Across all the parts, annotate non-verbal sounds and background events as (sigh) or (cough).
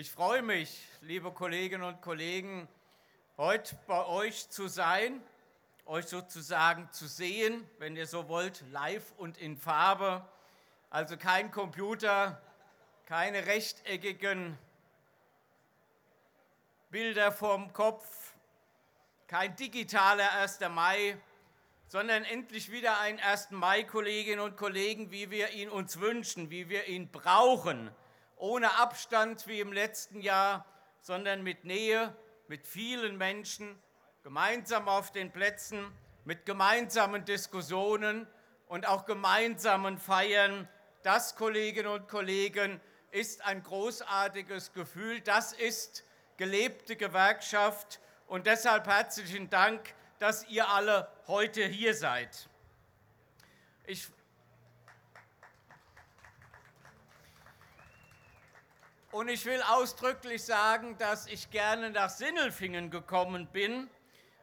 Ich freue mich, liebe Kolleginnen und Kollegen, heute bei euch zu sein, euch sozusagen zu sehen, wenn ihr so wollt, live und in Farbe. Also kein Computer, keine rechteckigen Bilder vorm Kopf, kein digitaler 1. Mai, sondern endlich wieder ein 1. Mai, Kolleginnen und Kollegen, wie wir ihn uns wünschen, wie wir ihn brauchen ohne Abstand wie im letzten Jahr, sondern mit Nähe, mit vielen Menschen, gemeinsam auf den Plätzen, mit gemeinsamen Diskussionen und auch gemeinsamen Feiern. Das, Kolleginnen und Kollegen, ist ein großartiges Gefühl. Das ist gelebte Gewerkschaft. Und deshalb herzlichen Dank, dass ihr alle heute hier seid. Ich Und ich will ausdrücklich sagen, dass ich gerne nach Sinnelfingen gekommen bin,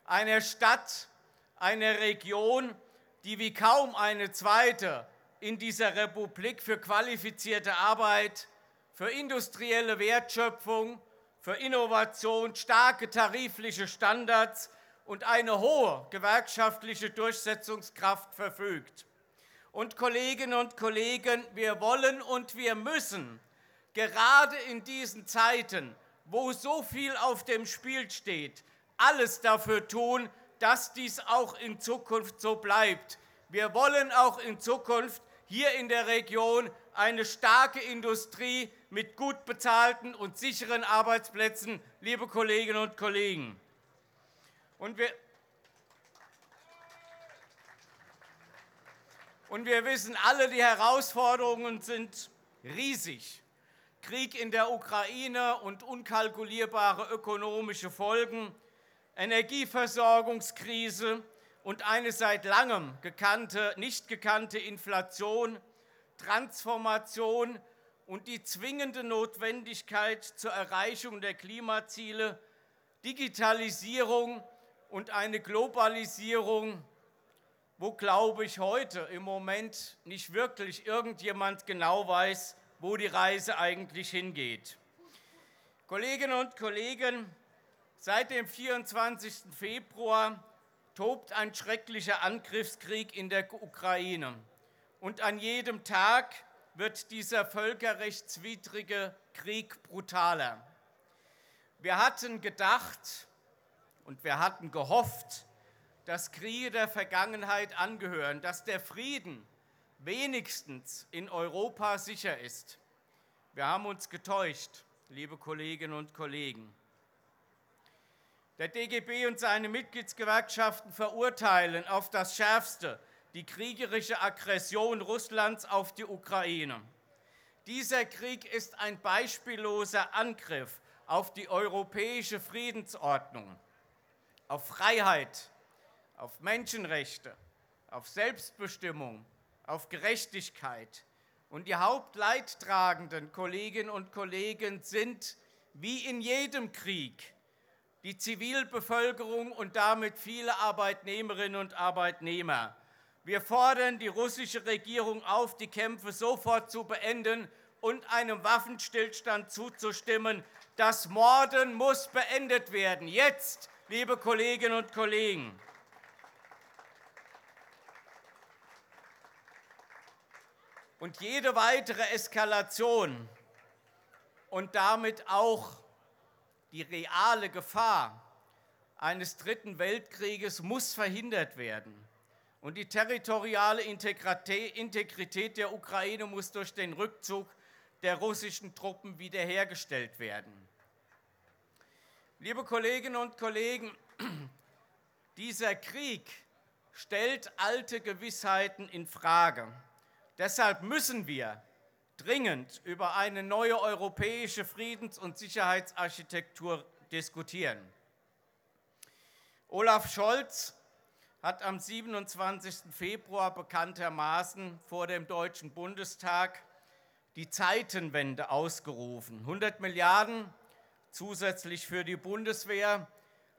einer Stadt, einer Region, die wie kaum eine zweite in dieser Republik für qualifizierte Arbeit, für industrielle Wertschöpfung, für Innovation, starke tarifliche Standards und eine hohe gewerkschaftliche Durchsetzungskraft verfügt. Und Kolleginnen und Kollegen, wir wollen und wir müssen gerade in diesen Zeiten, wo so viel auf dem Spiel steht, alles dafür tun, dass dies auch in Zukunft so bleibt. Wir wollen auch in Zukunft hier in der Region eine starke Industrie mit gut bezahlten und sicheren Arbeitsplätzen, liebe Kolleginnen und Kollegen. Und wir, und wir wissen alle, die Herausforderungen sind riesig. Krieg in der Ukraine und unkalkulierbare ökonomische Folgen, Energieversorgungskrise und eine seit langem gekannte, nicht gekannte Inflation, Transformation und die zwingende Notwendigkeit zur Erreichung der Klimaziele, Digitalisierung und eine Globalisierung, wo, glaube ich, heute im Moment nicht wirklich irgendjemand genau weiß, wo die Reise eigentlich hingeht. Kolleginnen und Kollegen, seit dem 24. Februar tobt ein schrecklicher Angriffskrieg in der Ukraine. Und an jedem Tag wird dieser völkerrechtswidrige Krieg brutaler. Wir hatten gedacht und wir hatten gehofft, dass Kriege der Vergangenheit angehören, dass der Frieden wenigstens in Europa sicher ist. Wir haben uns getäuscht, liebe Kolleginnen und Kollegen. Der DGB und seine Mitgliedsgewerkschaften verurteilen auf das Schärfste die kriegerische Aggression Russlands auf die Ukraine. Dieser Krieg ist ein beispielloser Angriff auf die europäische Friedensordnung, auf Freiheit, auf Menschenrechte, auf Selbstbestimmung, auf Gerechtigkeit. Und die hauptleidtragenden Kolleginnen und Kollegen sind, wie in jedem Krieg, die Zivilbevölkerung und damit viele Arbeitnehmerinnen und Arbeitnehmer. Wir fordern die russische Regierung auf, die Kämpfe sofort zu beenden und einem Waffenstillstand zuzustimmen. Das Morden muss beendet werden. Jetzt, liebe Kolleginnen und Kollegen. Und jede weitere Eskalation und damit auch die reale Gefahr eines Dritten Weltkrieges muss verhindert werden. Und die territoriale Integrität der Ukraine muss durch den Rückzug der russischen Truppen wiederhergestellt werden. Liebe Kolleginnen und Kollegen, dieser Krieg stellt alte Gewissheiten in Frage. Deshalb müssen wir dringend über eine neue europäische Friedens- und Sicherheitsarchitektur diskutieren. Olaf Scholz hat am 27. Februar bekanntermaßen vor dem Deutschen Bundestag die Zeitenwende ausgerufen. 100 Milliarden zusätzlich für die Bundeswehr,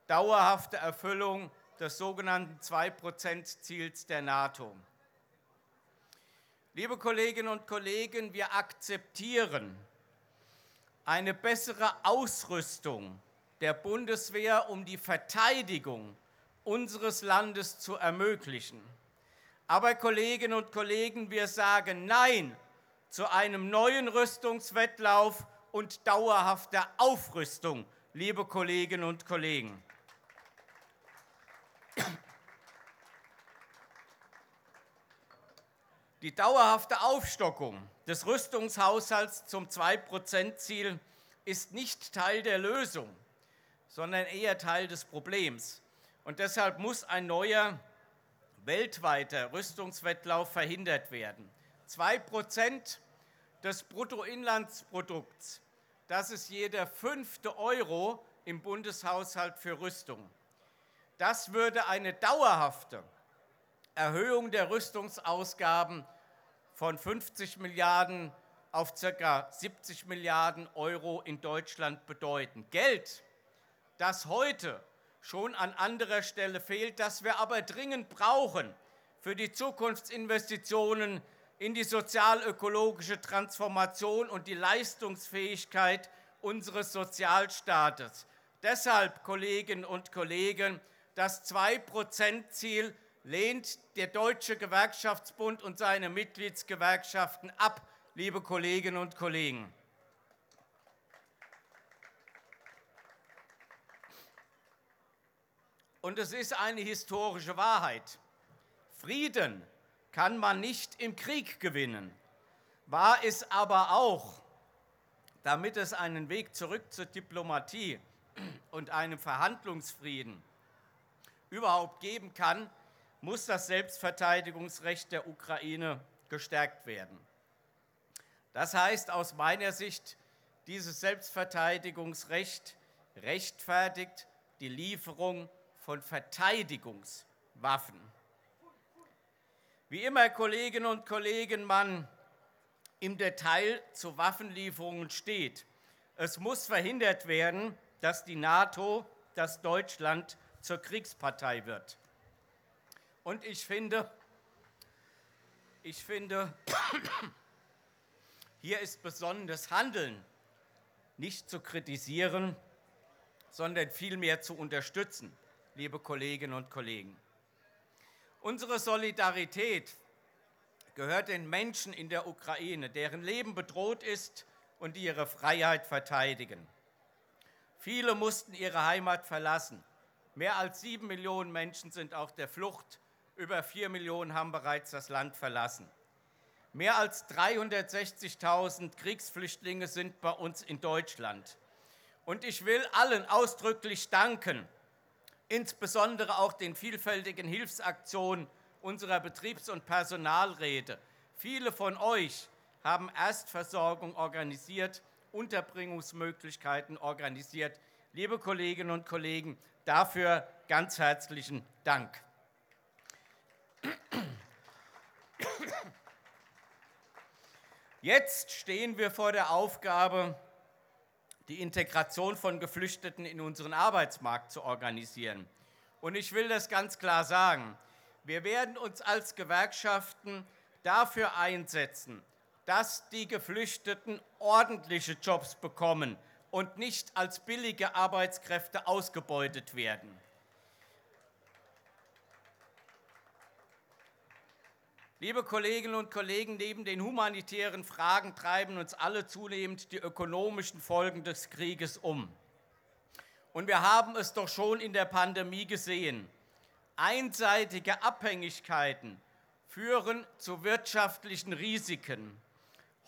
dauerhafte Erfüllung des sogenannten 2-Prozent-Ziels der NATO. Liebe Kolleginnen und Kollegen, wir akzeptieren, eine bessere Ausrüstung der Bundeswehr, um die Verteidigung unseres Landes zu ermöglichen. Aber Kolleginnen und Kollegen, wir sagen Nein zu einem neuen Rüstungswettlauf und dauerhafter Aufrüstung, liebe Kolleginnen und Kollegen. Die dauerhafte Aufstockung des Rüstungshaushalts zum 2-Prozent-Ziel ist nicht Teil der Lösung, sondern eher Teil des Problems. Und deshalb muss ein neuer weltweiter Rüstungswettlauf verhindert werden. 2 Prozent des Bruttoinlandsprodukts, das ist jeder fünfte Euro im Bundeshaushalt für Rüstung. Das würde eine dauerhafte Erhöhung der Rüstungsausgaben von 50 Milliarden auf ca. 70 Milliarden Euro in Deutschland bedeuten. Geld, das heute schon an anderer Stelle fehlt, das wir aber dringend brauchen für die Zukunftsinvestitionen in die sozialökologische Transformation und die Leistungsfähigkeit unseres Sozialstaates. Deshalb, Kolleginnen und Kollegen, das 2-Prozent-Ziel lehnt der Deutsche Gewerkschaftsbund und seine Mitgliedsgewerkschaften ab, liebe Kolleginnen und Kollegen. Und es ist eine historische Wahrheit. Frieden kann man nicht im Krieg gewinnen. War es aber auch, damit es einen Weg zurück zur Diplomatie und einem Verhandlungsfrieden überhaupt geben kann, muss das Selbstverteidigungsrecht der Ukraine gestärkt werden. Das heißt aus meiner Sicht, dieses Selbstverteidigungsrecht rechtfertigt die Lieferung von Verteidigungswaffen. Wie immer, Kolleginnen und Kollegen, man im Detail zu Waffenlieferungen steht. Es muss verhindert werden, dass die NATO, dass Deutschland zur Kriegspartei wird. Und ich finde, ich finde, (coughs) hier ist besonderes Handeln nicht zu kritisieren, sondern vielmehr zu unterstützen, liebe Kolleginnen und Kollegen. Unsere Solidarität gehört den Menschen in der Ukraine, deren Leben bedroht ist und die ihre Freiheit verteidigen. Viele mussten ihre Heimat verlassen. Mehr als sieben Millionen Menschen sind auf der Flucht über vier Millionen haben bereits das Land verlassen. Mehr als 360.000 Kriegsflüchtlinge sind bei uns in Deutschland. Und ich will allen ausdrücklich danken, insbesondere auch den vielfältigen Hilfsaktionen unserer Betriebs- und Personalräte. Viele von euch haben Erstversorgung organisiert, Unterbringungsmöglichkeiten organisiert. Liebe Kolleginnen und Kollegen, dafür ganz herzlichen Dank. Jetzt stehen wir vor der Aufgabe, die Integration von Geflüchteten in unseren Arbeitsmarkt zu organisieren. Und ich will das ganz klar sagen. Wir werden uns als Gewerkschaften dafür einsetzen, dass die Geflüchteten ordentliche Jobs bekommen und nicht als billige Arbeitskräfte ausgebeutet werden. Liebe Kolleginnen und Kollegen, neben den humanitären Fragen treiben uns alle zunehmend die ökonomischen Folgen des Krieges um. Und wir haben es doch schon in der Pandemie gesehen. Einseitige Abhängigkeiten führen zu wirtschaftlichen Risiken.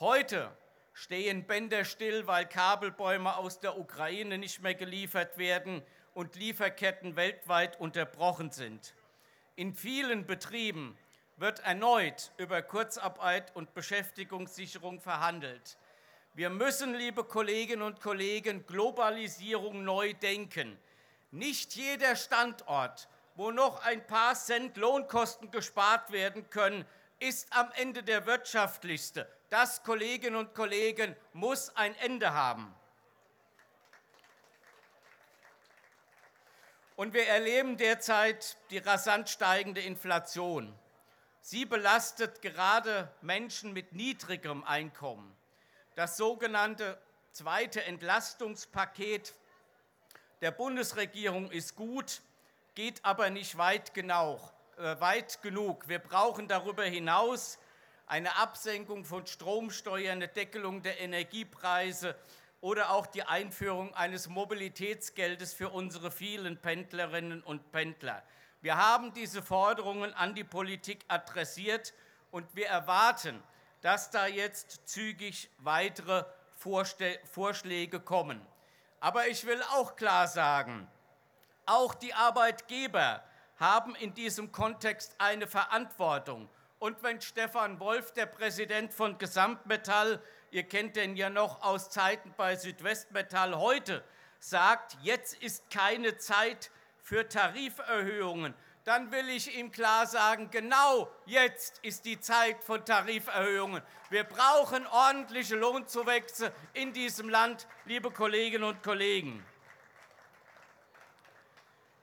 Heute stehen Bänder still, weil Kabelbäume aus der Ukraine nicht mehr geliefert werden und Lieferketten weltweit unterbrochen sind. In vielen Betrieben wird erneut über Kurzarbeit und Beschäftigungssicherung verhandelt. Wir müssen, liebe Kolleginnen und Kollegen, Globalisierung neu denken. Nicht jeder Standort, wo noch ein paar Cent Lohnkosten gespart werden können, ist am Ende der wirtschaftlichste. Das, Kolleginnen und Kollegen, muss ein Ende haben. Und wir erleben derzeit die rasant steigende Inflation. Sie belastet gerade Menschen mit niedrigem Einkommen. Das sogenannte zweite Entlastungspaket der Bundesregierung ist gut, geht aber nicht weit, genau, äh, weit genug. Wir brauchen darüber hinaus eine Absenkung von Stromsteuern, eine Deckelung der Energiepreise oder auch die Einführung eines Mobilitätsgeldes für unsere vielen Pendlerinnen und Pendler. Wir haben diese Forderungen an die Politik adressiert und wir erwarten, dass da jetzt zügig weitere Vorschläge kommen. Aber ich will auch klar sagen, auch die Arbeitgeber haben in diesem Kontext eine Verantwortung. Und wenn Stefan Wolf, der Präsident von Gesamtmetall, ihr kennt den ja noch aus Zeiten bei Südwestmetall heute, sagt, jetzt ist keine Zeit für Tariferhöhungen, dann will ich ihm klar sagen, genau jetzt ist die Zeit von Tariferhöhungen. Wir brauchen ordentliche Lohnzuwächse in diesem Land, liebe Kolleginnen und Kollegen.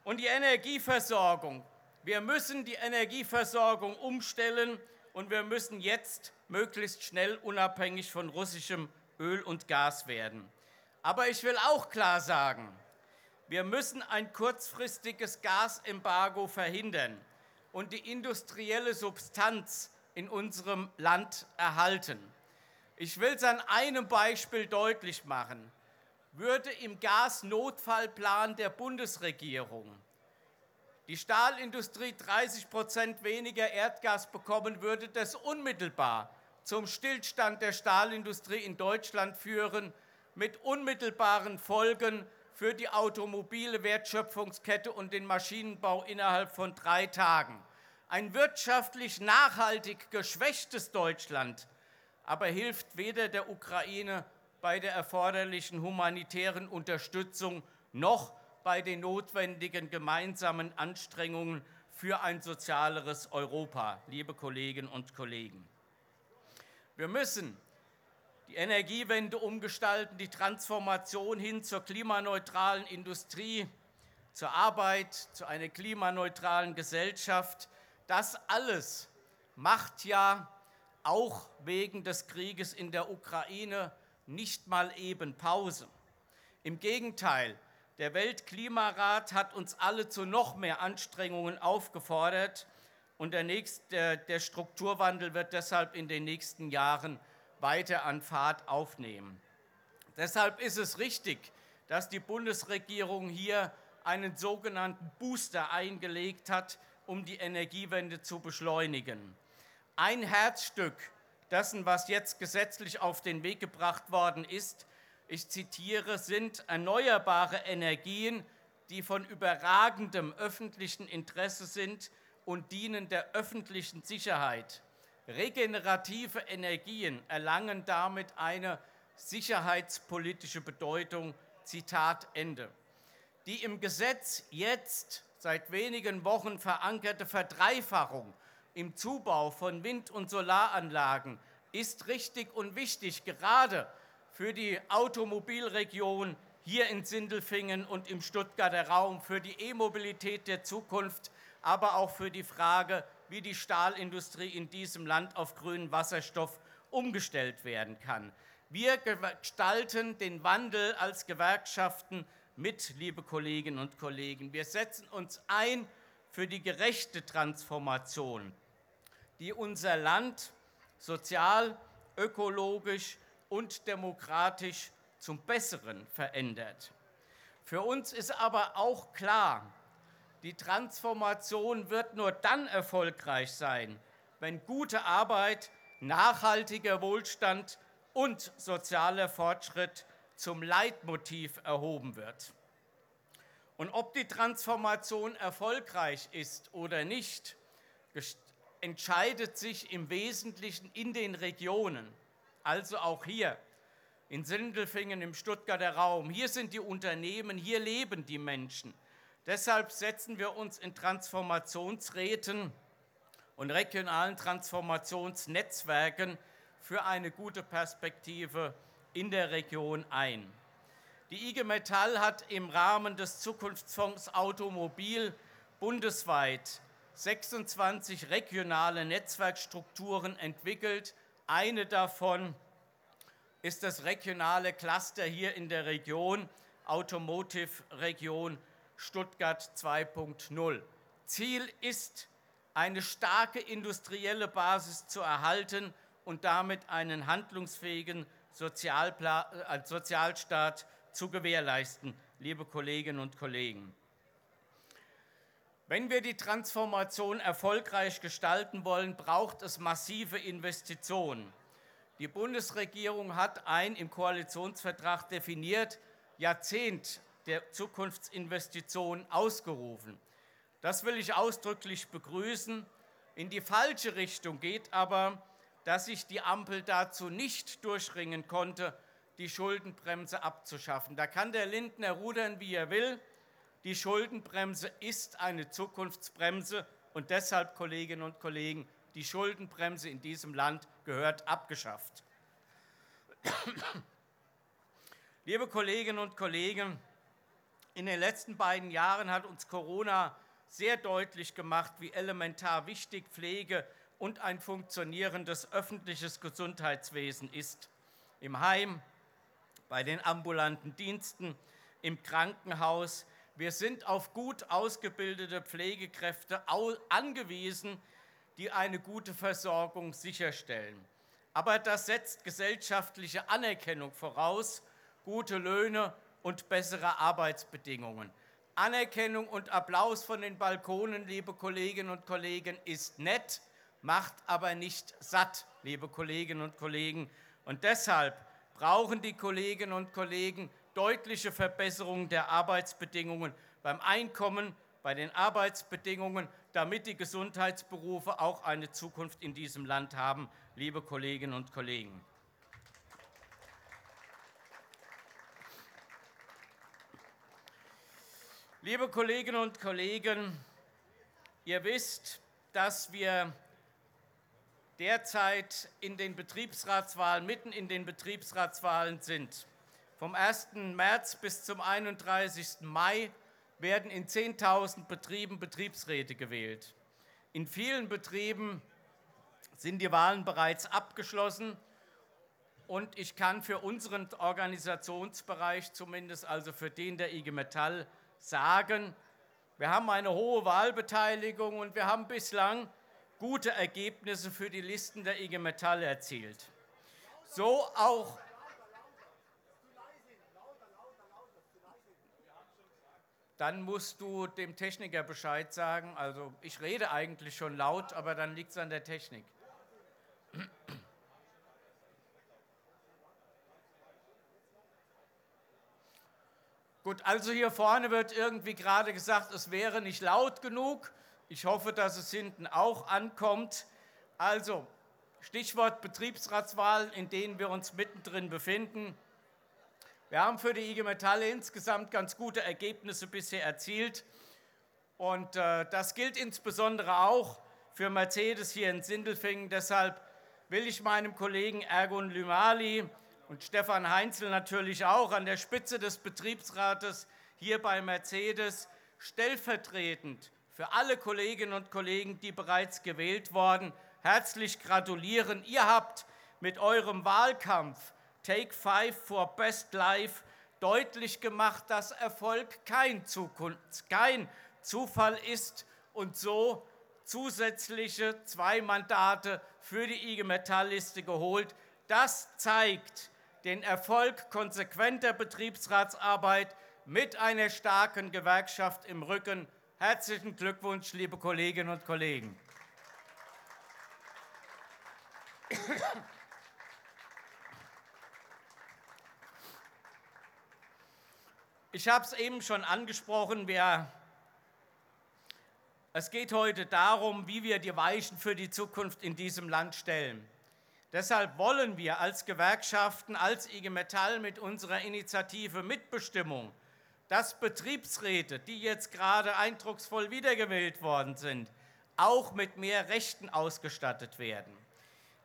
Und die Energieversorgung. Wir müssen die Energieversorgung umstellen und wir müssen jetzt möglichst schnell unabhängig von russischem Öl und Gas werden. Aber ich will auch klar sagen, wir müssen ein kurzfristiges Gasembargo verhindern und die industrielle Substanz in unserem Land erhalten. Ich will es an einem Beispiel deutlich machen. Würde im Gasnotfallplan der Bundesregierung die Stahlindustrie 30 Prozent weniger Erdgas bekommen, würde das unmittelbar zum Stillstand der Stahlindustrie in Deutschland führen, mit unmittelbaren Folgen für die automobile Wertschöpfungskette und den Maschinenbau innerhalb von drei Tagen. Ein wirtschaftlich nachhaltig geschwächtes Deutschland aber hilft weder der Ukraine bei der erforderlichen humanitären Unterstützung noch bei den notwendigen gemeinsamen Anstrengungen für ein sozialeres Europa, liebe Kolleginnen und Kollegen. Wir müssen die Energiewende umgestalten, die Transformation hin zur klimaneutralen Industrie, zur Arbeit, zu einer klimaneutralen Gesellschaft. Das alles macht ja auch wegen des Krieges in der Ukraine nicht mal eben Pause. Im Gegenteil, der Weltklimarat hat uns alle zu noch mehr Anstrengungen aufgefordert und der, nächste, der Strukturwandel wird deshalb in den nächsten Jahren weiter an Fahrt aufnehmen. Deshalb ist es richtig, dass die Bundesregierung hier einen sogenannten Booster eingelegt hat, um die Energiewende zu beschleunigen. Ein Herzstück dessen, was jetzt gesetzlich auf den Weg gebracht worden ist, ich zitiere, sind erneuerbare Energien, die von überragendem öffentlichen Interesse sind und dienen der öffentlichen Sicherheit. Regenerative Energien erlangen damit eine sicherheitspolitische Bedeutung. Zitat Ende. Die im Gesetz jetzt seit wenigen Wochen verankerte Verdreifachung im Zubau von Wind- und Solaranlagen ist richtig und wichtig, gerade für die Automobilregion hier in Sindelfingen und im Stuttgarter Raum, für die E-Mobilität der Zukunft, aber auch für die Frage, wie die Stahlindustrie in diesem Land auf grünen Wasserstoff umgestellt werden kann. Wir gestalten den Wandel als Gewerkschaften mit, liebe Kolleginnen und Kollegen. Wir setzen uns ein für die gerechte Transformation, die unser Land sozial, ökologisch und demokratisch zum Besseren verändert. Für uns ist aber auch klar, die Transformation wird nur dann erfolgreich sein, wenn gute Arbeit, nachhaltiger Wohlstand und sozialer Fortschritt zum Leitmotiv erhoben wird. Und ob die Transformation erfolgreich ist oder nicht, entscheidet sich im Wesentlichen in den Regionen, also auch hier in Sindelfingen im Stuttgarter Raum. Hier sind die Unternehmen, hier leben die Menschen. Deshalb setzen wir uns in Transformationsräten und regionalen Transformationsnetzwerken für eine gute Perspektive in der Region ein. Die IG Metall hat im Rahmen des Zukunftsfonds Automobil bundesweit 26 regionale Netzwerkstrukturen entwickelt. Eine davon ist das regionale Cluster hier in der Region, Automotive Region Stuttgart 2.0. Ziel ist, eine starke industrielle Basis zu erhalten und damit einen handlungsfähigen äh, Sozialstaat zu gewährleisten, liebe Kolleginnen und Kollegen. Wenn wir die Transformation erfolgreich gestalten wollen, braucht es massive Investitionen. Die Bundesregierung hat ein im Koalitionsvertrag definiert Jahrzehnt der Zukunftsinvestitionen ausgerufen. Das will ich ausdrücklich begrüßen. In die falsche Richtung geht aber, dass sich die Ampel dazu nicht durchringen konnte, die Schuldenbremse abzuschaffen. Da kann der Lindner rudern, wie er will. Die Schuldenbremse ist eine Zukunftsbremse und deshalb, Kolleginnen und Kollegen, die Schuldenbremse in diesem Land gehört abgeschafft. (coughs) Liebe Kolleginnen und Kollegen, in den letzten beiden Jahren hat uns Corona sehr deutlich gemacht, wie elementar wichtig Pflege und ein funktionierendes öffentliches Gesundheitswesen ist. Im Heim, bei den ambulanten Diensten, im Krankenhaus. Wir sind auf gut ausgebildete Pflegekräfte angewiesen, die eine gute Versorgung sicherstellen. Aber das setzt gesellschaftliche Anerkennung voraus, gute Löhne und bessere Arbeitsbedingungen. Anerkennung und Applaus von den Balkonen, liebe Kolleginnen und Kollegen, ist nett, macht aber nicht satt, liebe Kolleginnen und Kollegen. Und deshalb brauchen die Kolleginnen und Kollegen deutliche Verbesserungen der Arbeitsbedingungen beim Einkommen, bei den Arbeitsbedingungen, damit die Gesundheitsberufe auch eine Zukunft in diesem Land haben, liebe Kolleginnen und Kollegen. Liebe Kolleginnen und Kollegen, ihr wisst, dass wir derzeit in den Betriebsratswahlen, mitten in den Betriebsratswahlen sind. Vom 1. März bis zum 31. Mai werden in 10.000 Betrieben Betriebsräte gewählt. In vielen Betrieben sind die Wahlen bereits abgeschlossen und ich kann für unseren Organisationsbereich, zumindest also für den der IG Metall, sagen, wir haben eine hohe Wahlbeteiligung und wir haben bislang gute Ergebnisse für die Listen der IG Metall erzielt. So auch dann musst du dem Techniker Bescheid sagen. Also ich rede eigentlich schon laut, aber dann liegt es an der Technik. Gut, also hier vorne wird irgendwie gerade gesagt, es wäre nicht laut genug. Ich hoffe, dass es hinten auch ankommt. Also, Stichwort Betriebsratswahlen, in denen wir uns mittendrin befinden. Wir haben für die IG Metall insgesamt ganz gute Ergebnisse bisher erzielt. Und äh, das gilt insbesondere auch für Mercedes hier in Sindelfingen. Deshalb will ich meinem Kollegen Ergun Lümali und Stefan Heinzel natürlich auch an der Spitze des Betriebsrates hier bei Mercedes stellvertretend für alle Kolleginnen und Kollegen, die bereits gewählt wurden, herzlich gratulieren. Ihr habt mit eurem Wahlkampf Take Five for Best Life deutlich gemacht, dass Erfolg kein, Zukunft, kein Zufall ist und so zusätzliche zwei Mandate für die IG Metall-Liste geholt. Das zeigt den Erfolg konsequenter Betriebsratsarbeit mit einer starken Gewerkschaft im Rücken Herzlichen Glückwunsch, liebe Kolleginnen und Kollegen. Ich habe es eben schon angesprochen, wir, es geht heute darum, wie wir die Weichen für die Zukunft in diesem Land stellen. Deshalb wollen wir als Gewerkschaften, als IG Metall mit unserer Initiative Mitbestimmung dass Betriebsräte, die jetzt gerade eindrucksvoll wiedergewählt worden sind, auch mit mehr Rechten ausgestattet werden.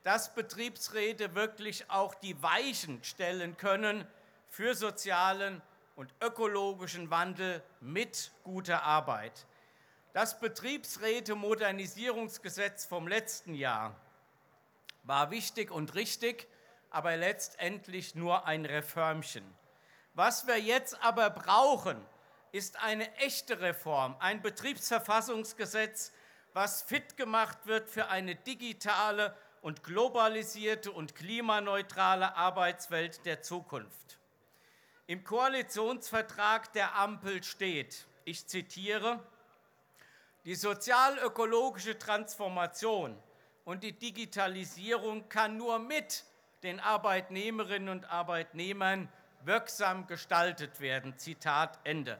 Dass Betriebsräte wirklich auch die Weichen stellen können für sozialen und ökologischen Wandel mit guter Arbeit. Das Betriebsräte-Modernisierungsgesetz vom letzten Jahr war wichtig und richtig aber letztendlich nur ein Reformchen. Was wir jetzt aber brauchen, ist eine echte Reform, ein Betriebsverfassungsgesetz, was fit gemacht wird für eine digitale und globalisierte und klimaneutrale Arbeitswelt der Zukunft. Im Koalitionsvertrag der Ampel steht, ich zitiere, die sozial-ökologische Transformation und die Digitalisierung kann nur mit den Arbeitnehmerinnen und Arbeitnehmern wirksam gestaltet werden. Zitat Ende.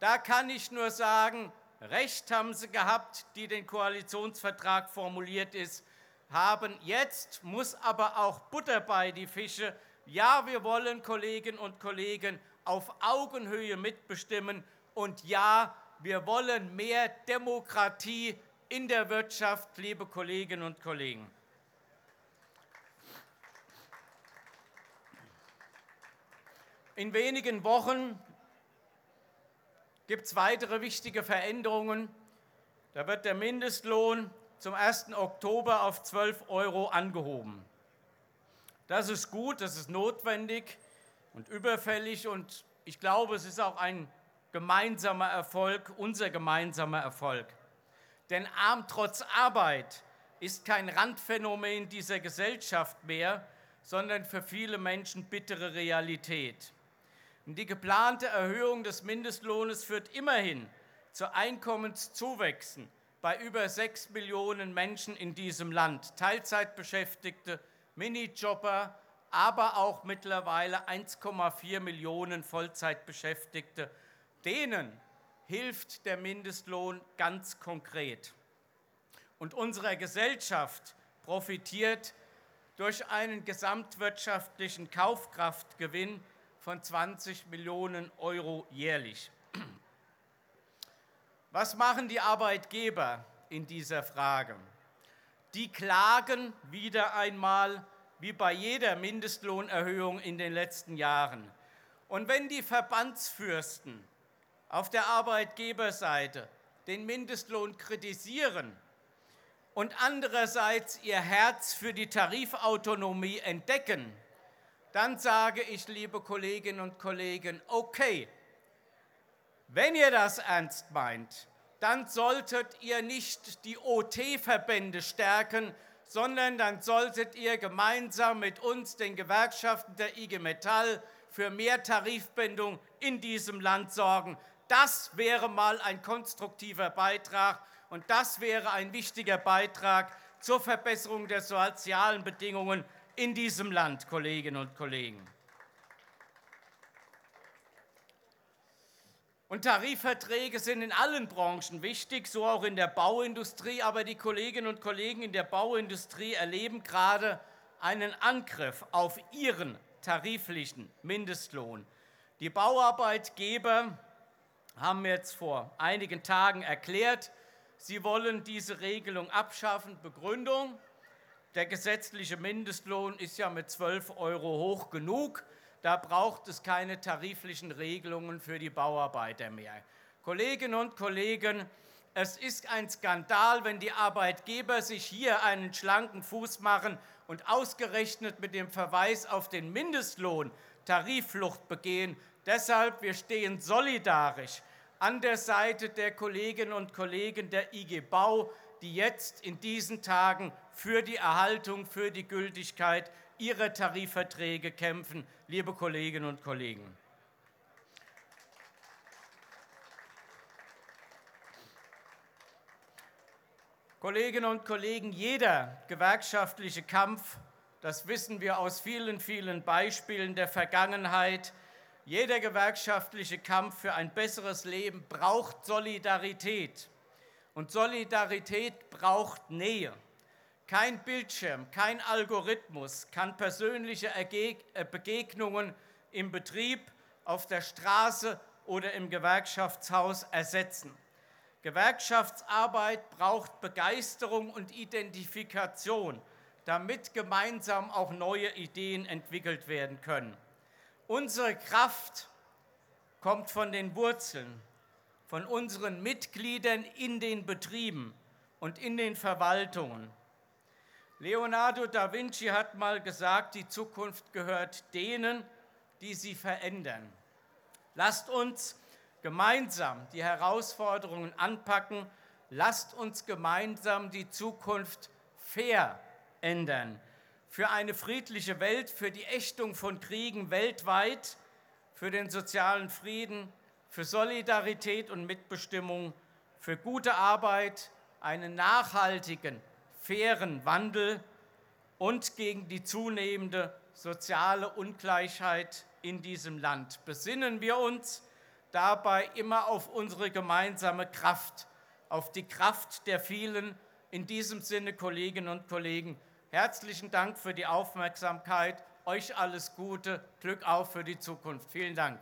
Da kann ich nur sagen, Recht haben Sie gehabt, die den Koalitionsvertrag formuliert ist, haben. Jetzt muss aber auch Butter bei die Fische. Ja, wir wollen Kolleginnen und Kollegen auf Augenhöhe mitbestimmen und ja, wir wollen mehr Demokratie in der Wirtschaft, liebe Kolleginnen und Kollegen. In wenigen Wochen gibt es weitere wichtige Veränderungen. Da wird der Mindestlohn zum 1. Oktober auf 12 Euro angehoben. Das ist gut, das ist notwendig und überfällig und ich glaube, es ist auch ein gemeinsamer Erfolg, unser gemeinsamer Erfolg. Denn arm trotz Arbeit ist kein Randphänomen dieser Gesellschaft mehr, sondern für viele Menschen bittere Realität. Und die geplante Erhöhung des Mindestlohnes führt immerhin zu Einkommenszuwächsen bei über sechs Millionen Menschen in diesem Land. Teilzeitbeschäftigte, Minijobber, aber auch mittlerweile 1,4 Millionen Vollzeitbeschäftigte Denen hilft der Mindestlohn ganz konkret. Und unsere Gesellschaft profitiert durch einen gesamtwirtschaftlichen Kaufkraftgewinn von 20 Millionen Euro jährlich. Was machen die Arbeitgeber in dieser Frage? Die klagen wieder einmal, wie bei jeder Mindestlohnerhöhung in den letzten Jahren. Und wenn die Verbandsfürsten auf der Arbeitgeberseite den Mindestlohn kritisieren und andererseits ihr Herz für die Tarifautonomie entdecken, dann sage ich, liebe Kolleginnen und Kollegen, okay, wenn ihr das ernst meint, dann solltet ihr nicht die OT-Verbände stärken, sondern dann solltet ihr gemeinsam mit uns, den Gewerkschaften der IG Metall, für mehr Tarifbindung in diesem Land sorgen. Das wäre mal ein konstruktiver Beitrag und das wäre ein wichtiger Beitrag zur Verbesserung der sozialen Bedingungen in diesem Land, Kolleginnen und Kollegen. Und Tarifverträge sind in allen Branchen wichtig, so auch in der Bauindustrie. Aber die Kolleginnen und Kollegen in der Bauindustrie erleben gerade einen Angriff auf ihren tariflichen Mindestlohn. Die Bauarbeitgeber haben jetzt vor einigen Tagen erklärt, sie wollen diese Regelung abschaffen. Begründung, der gesetzliche Mindestlohn ist ja mit 12 Euro hoch genug. Da braucht es keine tariflichen Regelungen für die Bauarbeiter mehr. Kolleginnen und Kollegen, es ist ein Skandal, wenn die Arbeitgeber sich hier einen schlanken Fuß machen und ausgerechnet mit dem Verweis auf den Mindestlohn Tarifflucht begehen. Deshalb, wir stehen solidarisch an der Seite der Kolleginnen und Kollegen der IG Bau, die jetzt in diesen Tagen für die Erhaltung, für die Gültigkeit ihrer Tarifverträge kämpfen, liebe Kolleginnen und Kollegen. Kolleginnen und Kollegen, jeder gewerkschaftliche Kampf, das wissen wir aus vielen, vielen Beispielen der Vergangenheit, jeder gewerkschaftliche Kampf für ein besseres Leben braucht Solidarität. Und Solidarität braucht Nähe. Kein Bildschirm, kein Algorithmus kann persönliche äh, Begegnungen im Betrieb, auf der Straße oder im Gewerkschaftshaus ersetzen. Gewerkschaftsarbeit braucht Begeisterung und Identifikation, damit gemeinsam auch neue Ideen entwickelt werden können. Unsere Kraft kommt von den Wurzeln, von unseren Mitgliedern in den Betrieben und in den Verwaltungen. Leonardo da Vinci hat mal gesagt, die Zukunft gehört denen, die sie verändern. Lasst uns gemeinsam die Herausforderungen anpacken. Lasst uns gemeinsam die Zukunft fair ändern. Für eine friedliche Welt, für die Ächtung von Kriegen weltweit, für den sozialen Frieden, für Solidarität und Mitbestimmung, für gute Arbeit, einen nachhaltigen, fairen Wandel und gegen die zunehmende soziale Ungleichheit in diesem Land. Besinnen wir uns dabei immer auf unsere gemeinsame Kraft, auf die Kraft der vielen. In diesem Sinne, Kolleginnen und Kollegen, herzlichen Dank für die Aufmerksamkeit. Euch alles Gute, Glück auf für die Zukunft. Vielen Dank.